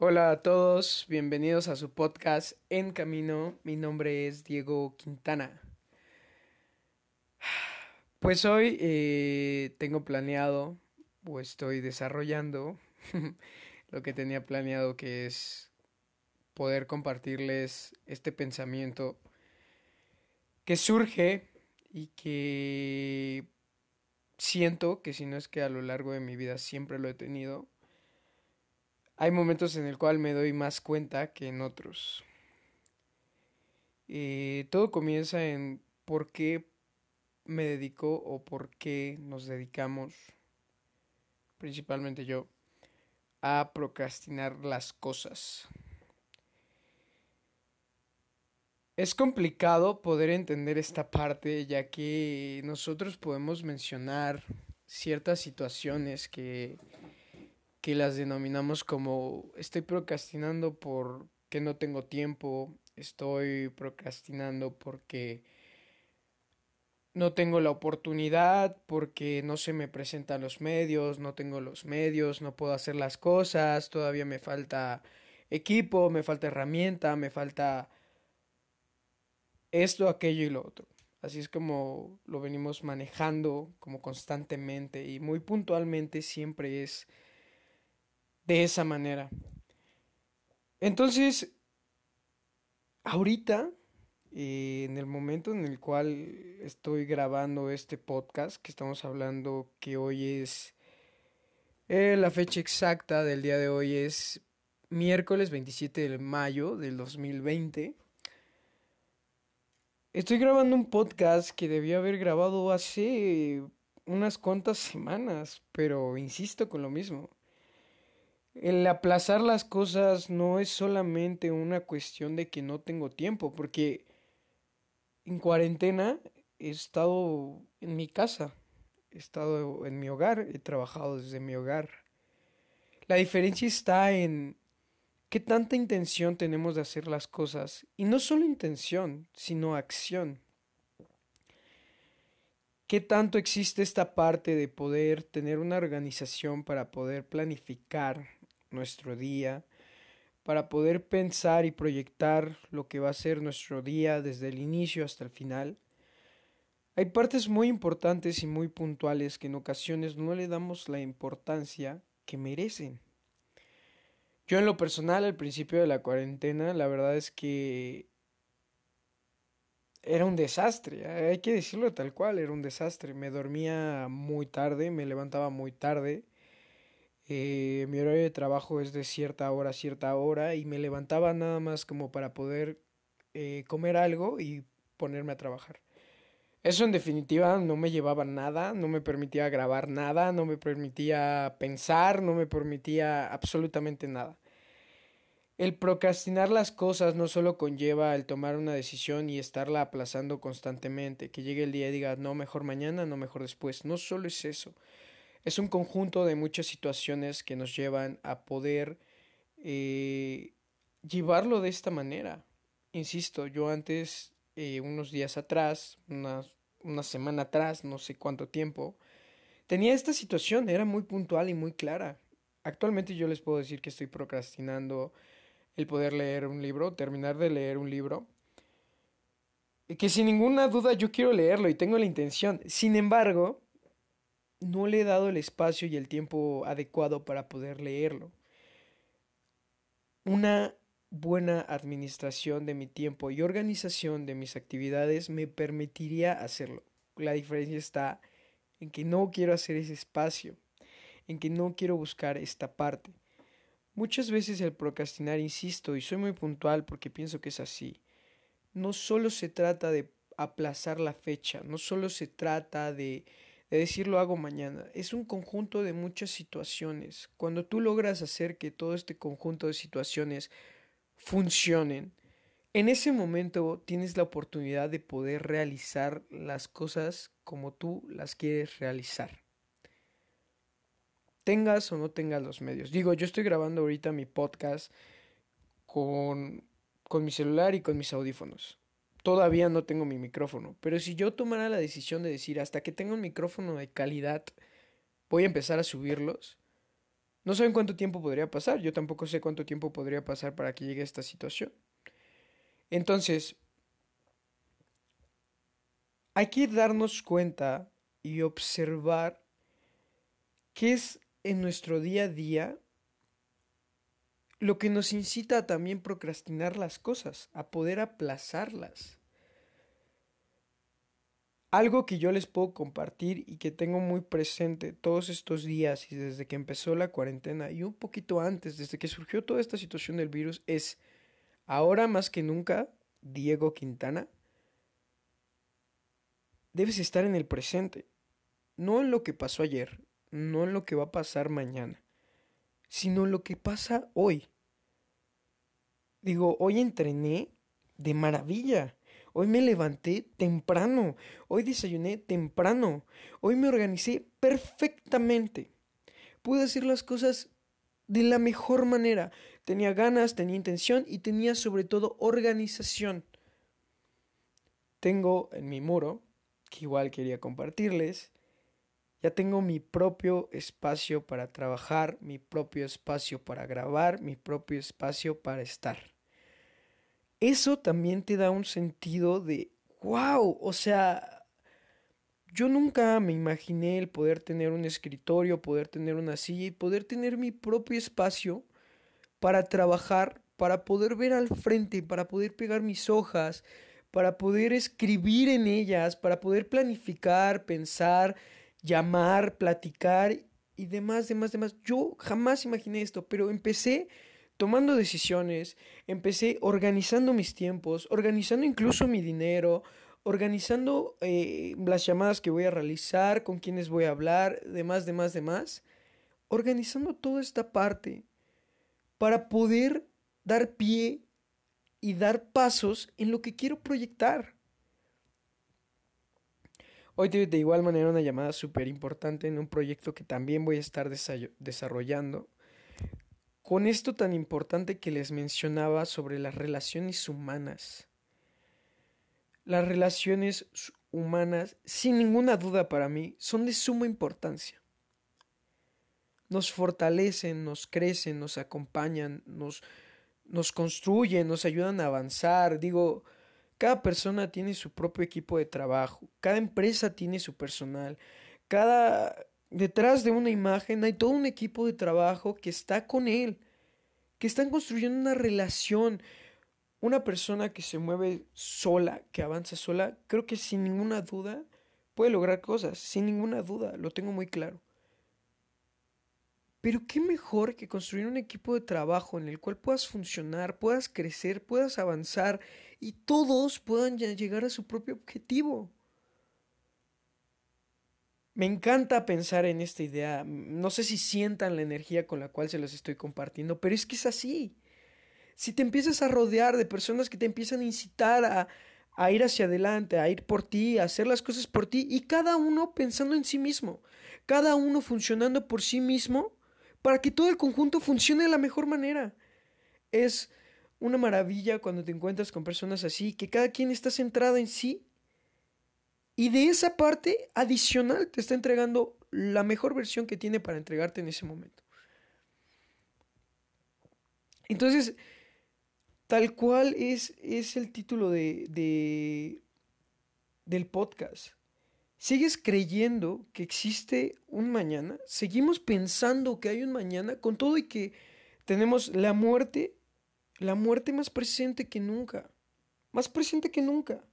Hola a todos, bienvenidos a su podcast En Camino. Mi nombre es Diego Quintana. Pues hoy eh, tengo planeado o estoy desarrollando lo que tenía planeado que es poder compartirles este pensamiento que surge y que siento que si no es que a lo largo de mi vida siempre lo he tenido hay momentos en el cual me doy más cuenta que en otros. Eh, todo comienza en por qué me dedico o por qué nos dedicamos, principalmente yo, a procrastinar las cosas. Es complicado poder entender esta parte ya que nosotros podemos mencionar ciertas situaciones que que las denominamos como estoy procrastinando porque no tengo tiempo, estoy procrastinando porque no tengo la oportunidad, porque no se me presentan los medios, no tengo los medios, no puedo hacer las cosas, todavía me falta equipo, me falta herramienta, me falta esto, aquello y lo otro. Así es como lo venimos manejando como constantemente y muy puntualmente siempre es de esa manera. Entonces, ahorita, eh, en el momento en el cual estoy grabando este podcast, que estamos hablando que hoy es eh, la fecha exacta del día de hoy es miércoles 27 de mayo del 2020. Estoy grabando un podcast que debía haber grabado hace unas cuantas semanas, pero insisto con lo mismo. El aplazar las cosas no es solamente una cuestión de que no tengo tiempo, porque en cuarentena he estado en mi casa, he estado en mi hogar, he trabajado desde mi hogar. La diferencia está en qué tanta intención tenemos de hacer las cosas, y no solo intención, sino acción. ¿Qué tanto existe esta parte de poder tener una organización para poder planificar nuestro día, para poder pensar y proyectar lo que va a ser nuestro día desde el inicio hasta el final. Hay partes muy importantes y muy puntuales que en ocasiones no le damos la importancia que merecen. Yo en lo personal al principio de la cuarentena, la verdad es que era un desastre, hay que decirlo tal cual, era un desastre. Me dormía muy tarde, me levantaba muy tarde eh, mi horario de trabajo es de cierta hora a cierta hora y me levantaba nada más como para poder eh, comer algo y ponerme a trabajar. Eso en definitiva no me llevaba nada, no me permitía grabar nada, no me permitía pensar, no me permitía absolutamente nada. El procrastinar las cosas no solo conlleva el tomar una decisión y estarla aplazando constantemente, que llegue el día y diga no mejor mañana, no mejor después, no solo es eso es un conjunto de muchas situaciones que nos llevan a poder eh, llevarlo de esta manera. Insisto, yo antes, eh, unos días atrás, una, una semana atrás, no sé cuánto tiempo, tenía esta situación, era muy puntual y muy clara. Actualmente yo les puedo decir que estoy procrastinando el poder leer un libro, terminar de leer un libro, que sin ninguna duda yo quiero leerlo y tengo la intención. Sin embargo, no le he dado el espacio y el tiempo adecuado para poder leerlo. Una buena administración de mi tiempo y organización de mis actividades me permitiría hacerlo. La diferencia está en que no quiero hacer ese espacio, en que no quiero buscar esta parte. Muchas veces el procrastinar, insisto, y soy muy puntual porque pienso que es así, no solo se trata de aplazar la fecha, no solo se trata de de decir lo hago mañana. Es un conjunto de muchas situaciones. Cuando tú logras hacer que todo este conjunto de situaciones funcionen, en ese momento tienes la oportunidad de poder realizar las cosas como tú las quieres realizar. Tengas o no tengas los medios. Digo, yo estoy grabando ahorita mi podcast con, con mi celular y con mis audífonos todavía no tengo mi micrófono. Pero si yo tomara la decisión de decir hasta que tenga un micrófono de calidad, voy a empezar a subirlos, No saben cuánto tiempo podría pasar, yo tampoco sé cuánto tiempo podría pasar para que llegue esta situación. Entonces, hay que darnos cuenta y observar qué es en nuestro día a día lo que nos incita a también procrastinar las cosas, a poder aplazarlas. Algo que yo les puedo compartir y que tengo muy presente todos estos días y desde que empezó la cuarentena y un poquito antes, desde que surgió toda esta situación del virus, es ahora más que nunca, Diego Quintana, debes estar en el presente, no en lo que pasó ayer, no en lo que va a pasar mañana, sino en lo que pasa hoy. Digo, hoy entrené de maravilla. Hoy me levanté temprano. Hoy desayuné temprano. Hoy me organicé perfectamente. Pude hacer las cosas de la mejor manera. Tenía ganas, tenía intención y tenía sobre todo organización. Tengo en mi muro, que igual quería compartirles, ya tengo mi propio espacio para trabajar, mi propio espacio para grabar, mi propio espacio para estar. Eso también te da un sentido de, wow, o sea, yo nunca me imaginé el poder tener un escritorio, poder tener una silla y poder tener mi propio espacio para trabajar, para poder ver al frente, para poder pegar mis hojas, para poder escribir en ellas, para poder planificar, pensar, llamar, platicar y demás, demás, demás. Yo jamás imaginé esto, pero empecé tomando decisiones, empecé organizando mis tiempos, organizando incluso mi dinero, organizando eh, las llamadas que voy a realizar, con quienes voy a hablar, demás, demás, demás. Organizando toda esta parte para poder dar pie y dar pasos en lo que quiero proyectar. Hoy tuve de igual manera una llamada súper importante en un proyecto que también voy a estar desarrollando. Con esto tan importante que les mencionaba sobre las relaciones humanas. Las relaciones humanas, sin ninguna duda para mí, son de suma importancia. Nos fortalecen, nos crecen, nos acompañan, nos, nos construyen, nos ayudan a avanzar. Digo, cada persona tiene su propio equipo de trabajo, cada empresa tiene su personal, cada detrás de una imagen hay todo un equipo de trabajo que está con él, que están construyendo una relación. Una persona que se mueve sola, que avanza sola, creo que sin ninguna duda puede lograr cosas, sin ninguna duda, lo tengo muy claro. Pero qué mejor que construir un equipo de trabajo en el cual puedas funcionar, puedas crecer, puedas avanzar y todos puedan llegar a su propio objetivo. Me encanta pensar en esta idea. No sé si sientan la energía con la cual se los estoy compartiendo, pero es que es así. Si te empiezas a rodear de personas que te empiezan a incitar a, a ir hacia adelante, a ir por ti, a hacer las cosas por ti, y cada uno pensando en sí mismo, cada uno funcionando por sí mismo, para que todo el conjunto funcione de la mejor manera. Es una maravilla cuando te encuentras con personas así, que cada quien está centrado en sí y de esa parte adicional te está entregando la mejor versión que tiene para entregarte en ese momento. Entonces, tal cual es, es el título de, de, del podcast. ¿Sigues creyendo que existe un mañana? ¿Seguimos pensando que hay un mañana con todo y que tenemos la muerte, la muerte más presente que nunca? Más presente que nunca.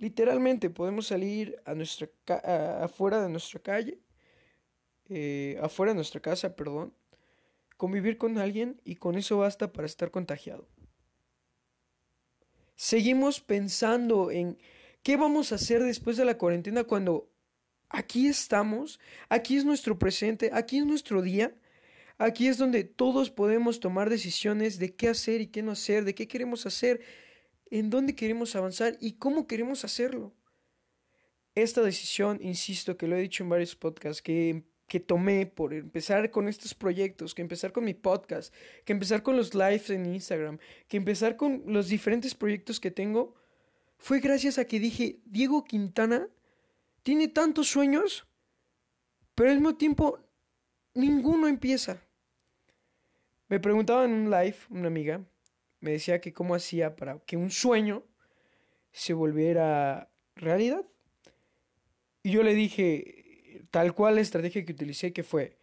Literalmente podemos salir a nuestra afuera de nuestra calle, eh, afuera de nuestra casa, perdón, convivir con alguien y con eso basta para estar contagiado. Seguimos pensando en ¿Qué vamos a hacer después de la cuarentena cuando aquí estamos? Aquí es nuestro presente, aquí es nuestro día. Aquí es donde todos podemos tomar decisiones de qué hacer y qué no hacer, de qué queremos hacer, en dónde queremos avanzar y cómo queremos hacerlo. Esta decisión, insisto, que lo he dicho en varios podcasts, que, que tomé por empezar con estos proyectos, que empezar con mi podcast, que empezar con los lives en Instagram, que empezar con los diferentes proyectos que tengo, fue gracias a que dije, Diego Quintana tiene tantos sueños, pero al mismo tiempo ninguno empieza. Me preguntaba en un live una amiga, me decía que cómo hacía para que un sueño se volviera realidad. Y yo le dije, tal cual la estrategia que utilicé, que fue,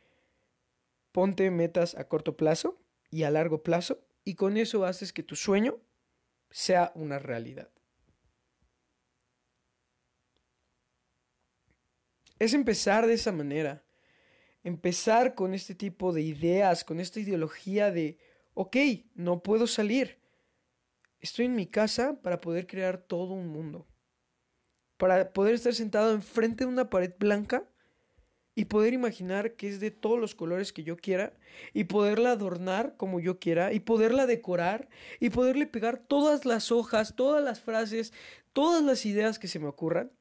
ponte metas a corto plazo y a largo plazo, y con eso haces que tu sueño sea una realidad. Es empezar de esa manera. Empezar con este tipo de ideas, con esta ideología de, ok, no puedo salir. Estoy en mi casa para poder crear todo un mundo. Para poder estar sentado enfrente de una pared blanca y poder imaginar que es de todos los colores que yo quiera y poderla adornar como yo quiera y poderla decorar y poderle pegar todas las hojas, todas las frases, todas las ideas que se me ocurran.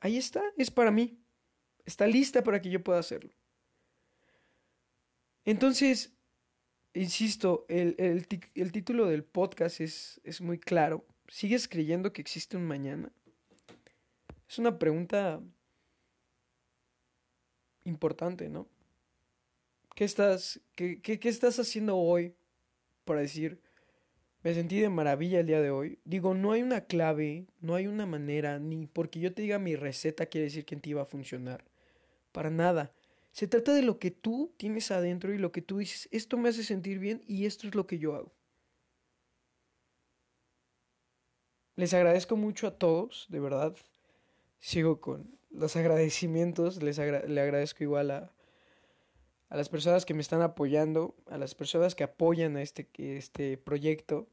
Ahí está, es para mí. Está lista para que yo pueda hacerlo. Entonces, insisto, el, el título del podcast es, es muy claro. ¿Sigues creyendo que existe un mañana? Es una pregunta importante, ¿no? ¿Qué estás, qué, qué, qué estás haciendo hoy para decir, me sentí de maravilla el día de hoy? Digo, no hay una clave, no hay una manera, ni porque yo te diga mi receta quiere decir que en ti va a funcionar. Para nada. Se trata de lo que tú tienes adentro y lo que tú dices, esto me hace sentir bien y esto es lo que yo hago. Les agradezco mucho a todos, de verdad. Sigo con los agradecimientos, les le agradezco igual a, a las personas que me están apoyando, a las personas que apoyan a este, este proyecto,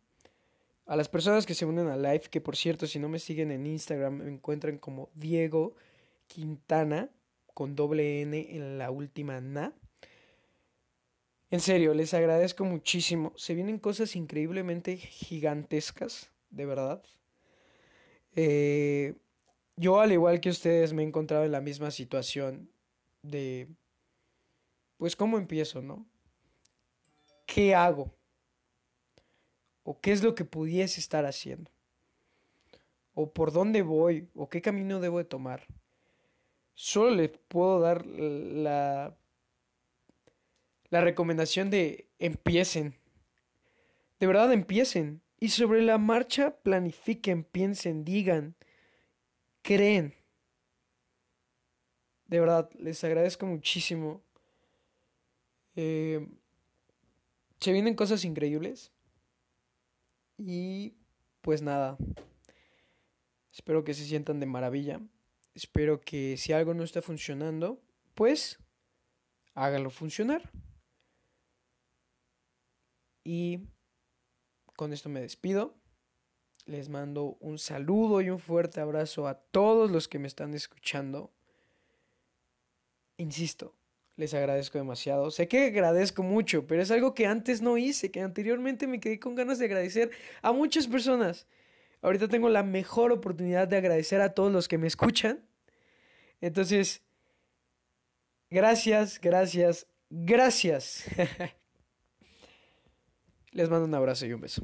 a las personas que se unen a live, que por cierto, si no me siguen en Instagram, me encuentran como Diego Quintana, con doble N en la última na. En serio, les agradezco muchísimo. Se vienen cosas increíblemente gigantescas, de verdad. Eh, yo, al igual que ustedes, me he encontrado en la misma situación de, pues, ¿cómo empiezo, no? ¿Qué hago? ¿O qué es lo que pudiese estar haciendo? ¿O por dónde voy? ¿O qué camino debo de tomar? Solo les puedo dar la, la recomendación de empiecen. De verdad empiecen. Y sobre la marcha planifiquen, piensen, digan creen. De verdad, les agradezco muchísimo. Eh, se vienen cosas increíbles. Y pues nada. Espero que se sientan de maravilla. Espero que si algo no está funcionando, pues hágalo funcionar. Y con esto me despido. Les mando un saludo y un fuerte abrazo a todos los que me están escuchando. Insisto, les agradezco demasiado. Sé que agradezco mucho, pero es algo que antes no hice, que anteriormente me quedé con ganas de agradecer a muchas personas. Ahorita tengo la mejor oportunidad de agradecer a todos los que me escuchan. Entonces, gracias, gracias, gracias. Les mando un abrazo y un beso.